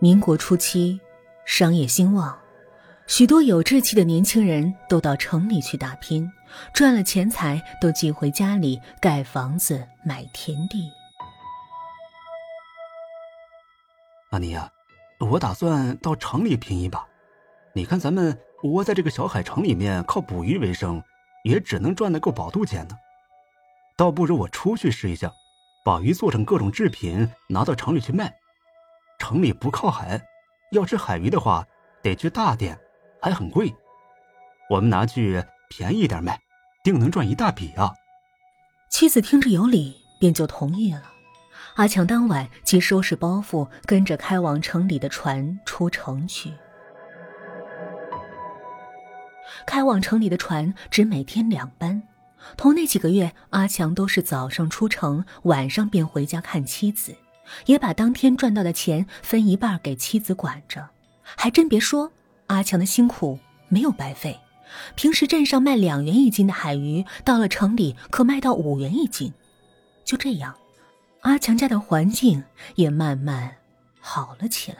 民国初期，商业兴旺，许多有志气的年轻人都到城里去打拼，赚了钱财都寄回家里盖房子、买田地。阿尼呀，我打算到城里拼一把。你看咱们窝在这个小海城里面，靠捕鱼为生，也只能赚得够饱肚钱呢。倒不如我出去试一下，把鱼做成各种制品，拿到城里去卖。城里不靠海，要吃海鱼的话，得去大店，还很贵。我们拿去便宜点卖，定能赚一大笔啊！妻子听着有理，便就同意了。阿强当晚即收拾包袱，跟着开往城里的船出城去。开往城里的船只每天两班，同那几个月，阿强都是早上出城，晚上便回家看妻子。也把当天赚到的钱分一半给妻子管着，还真别说，阿强的辛苦没有白费。平时镇上卖两元一斤的海鱼，到了城里可卖到五元一斤。就这样，阿强家的环境也慢慢好了起来。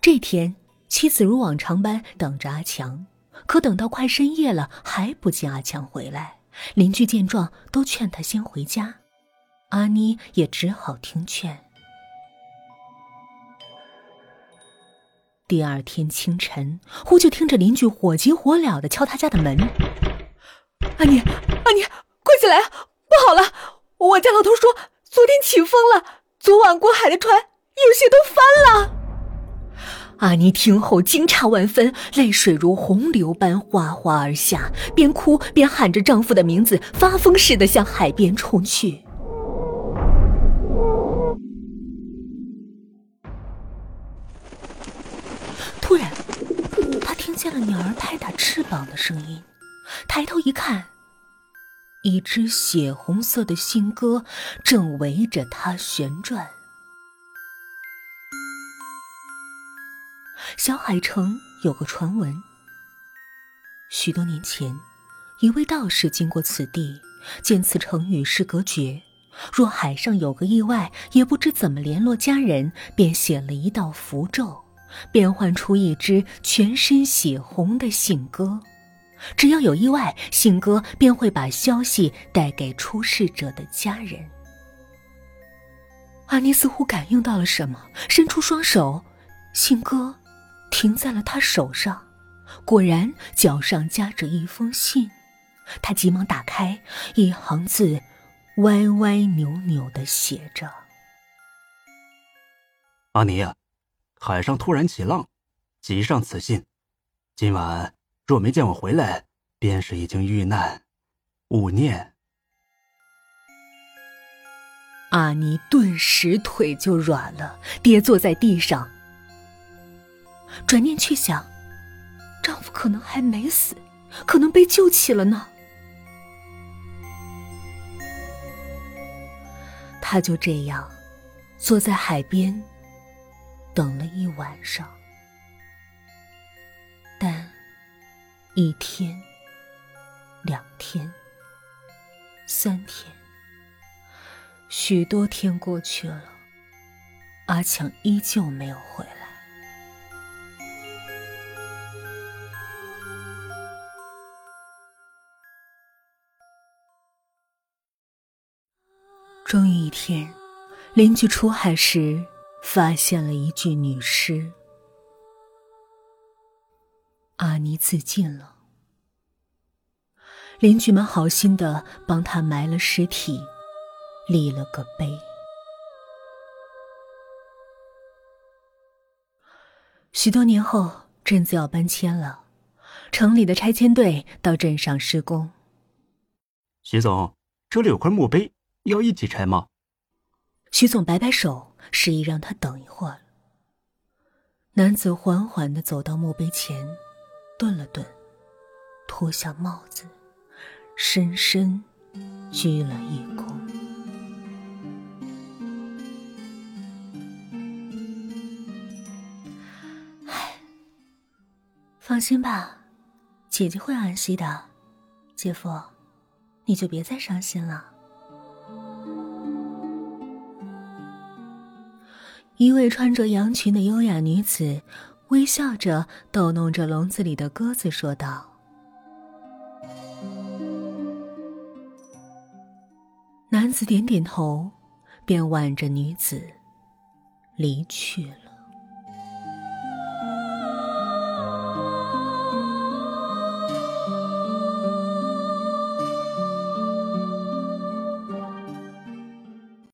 这天。妻子如往常般等着阿强，可等到快深夜了，还不见阿强回来。邻居见状，都劝他先回家。阿妮也只好听劝。第二天清晨，忽就听着邻居火急火燎的敲他家的门：“阿妮，阿妮，快起来啊！不好了，我家老头说昨天起风了，昨晚过海的船有些都。”阿妮听后惊诧万分，泪水如洪流般哗哗而下，边哭边喊着丈夫的名字，发疯似的向海边冲去。突然，她听见了鸟儿拍打翅膀的声音，抬头一看，一只血红色的信鸽正围着她旋转。小海城有个传闻。许多年前，一位道士经过此地，见此城与世隔绝，若海上有个意外，也不知怎么联络家人，便写了一道符咒，变换出一只全身血红的信鸽。只要有意外，信鸽便会把消息带给出事者的家人。阿妮似乎感应到了什么，伸出双手，信鸽。停在了他手上，果然脚上夹着一封信。他急忙打开，一行字歪歪扭扭的写着：“阿尼呀，海上突然起浪，急上此信。今晚若没见我回来，便是已经遇难，勿念。”阿尼顿时腿就软了，跌坐在地上。转念去想，丈夫可能还没死，可能被救起了呢。她就这样坐在海边等了一晚上，但一天、两天、三天，许多天过去了，阿强依旧没有回来。终于一天，邻居出海时发现了一具女尸，阿妮自尽了。邻居们好心的帮她埋了尸体，立了个碑。许多年后，镇子要搬迁了，城里的拆迁队到镇上施工。徐总，这里有块墓碑。要一起拆吗？徐总摆摆手，示意让他等一会儿。男子缓缓的走到墓碑前，顿了顿，脱下帽子，深深鞠了一躬。唉，放心吧，姐姐会安息的。姐夫，你就别再伤心了。一位穿着羊裙的优雅女子，微笑着逗弄着笼子里的鸽子，说道。男子点点头，便挽着女子离去了。